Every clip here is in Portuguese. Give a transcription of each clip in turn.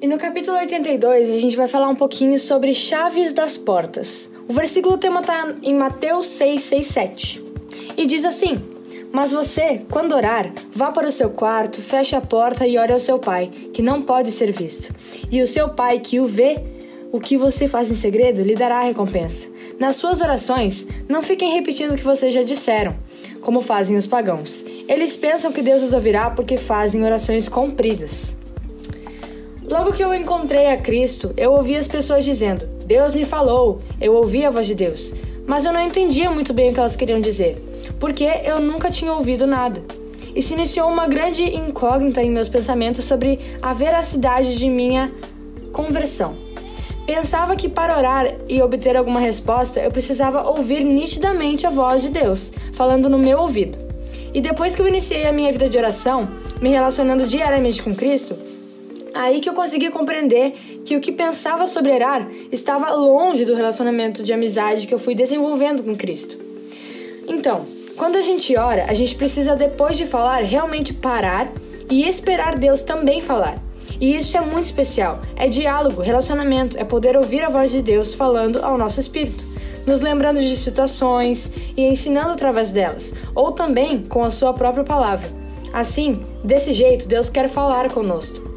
E no capítulo 82 a gente vai falar um pouquinho sobre chaves das portas. O versículo tema está em Mateus 6, 6, 7. E diz assim: Mas você, quando orar, vá para o seu quarto, feche a porta e ore ao seu pai, que não pode ser visto. E o seu pai, que o vê, o que você faz em segredo, lhe dará a recompensa. Nas suas orações, não fiquem repetindo o que vocês já disseram, como fazem os pagãos. Eles pensam que Deus os ouvirá porque fazem orações compridas. Logo que eu encontrei a Cristo, eu ouvi as pessoas dizendo: Deus me falou, eu ouvi a voz de Deus. Mas eu não entendia muito bem o que elas queriam dizer, porque eu nunca tinha ouvido nada. E se iniciou uma grande incógnita em meus pensamentos sobre a veracidade de minha conversão. Pensava que para orar e obter alguma resposta eu precisava ouvir nitidamente a voz de Deus falando no meu ouvido. E depois que eu iniciei a minha vida de oração, me relacionando diariamente com Cristo, Aí que eu consegui compreender que o que pensava sobre orar estava longe do relacionamento de amizade que eu fui desenvolvendo com Cristo. Então, quando a gente ora, a gente precisa, depois de falar, realmente parar e esperar Deus também falar. E isso é muito especial. É diálogo, relacionamento, é poder ouvir a voz de Deus falando ao nosso espírito, nos lembrando de situações e ensinando através delas, ou também com a sua própria palavra. Assim, desse jeito, Deus quer falar conosco.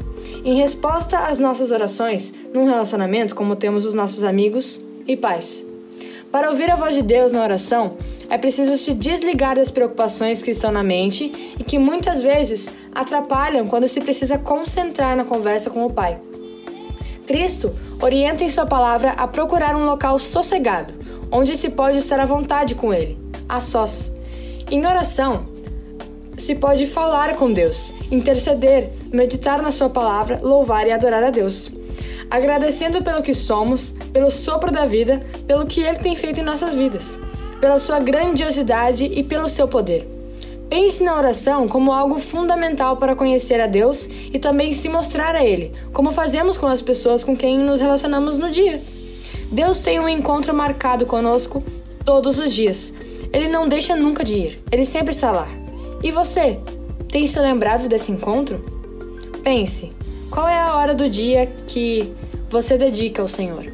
Em resposta às nossas orações, num relacionamento como temos os nossos amigos e pais. Para ouvir a voz de Deus na oração, é preciso se desligar das preocupações que estão na mente e que muitas vezes atrapalham quando se precisa concentrar na conversa com o Pai. Cristo orienta em Sua palavra a procurar um local sossegado, onde se pode estar à vontade com Ele, a sós. Em oração, se pode falar com Deus, interceder, meditar na Sua palavra, louvar e adorar a Deus. Agradecendo pelo que somos, pelo sopro da vida, pelo que Ele tem feito em nossas vidas, pela Sua grandiosidade e pelo seu poder. Pense na oração como algo fundamental para conhecer a Deus e também se mostrar a Ele, como fazemos com as pessoas com quem nos relacionamos no dia. Deus tem um encontro marcado conosco todos os dias. Ele não deixa nunca de ir, ele sempre está lá. E você? Tem se lembrado desse encontro? Pense, qual é a hora do dia que você dedica ao Senhor?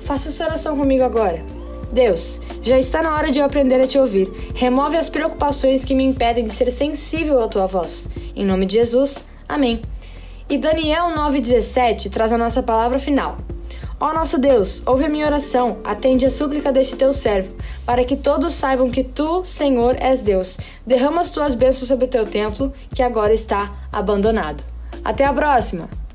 Faça sua oração comigo agora. Deus, já está na hora de eu aprender a te ouvir. Remove as preocupações que me impedem de ser sensível à tua voz. Em nome de Jesus, amém. E Daniel 9,17 traz a nossa palavra final. Ó nosso Deus, ouve a minha oração, atende a súplica deste teu servo, para que todos saibam que tu, Senhor, és Deus. Derrama as tuas bênçãos sobre o teu templo, que agora está abandonado. Até a próxima!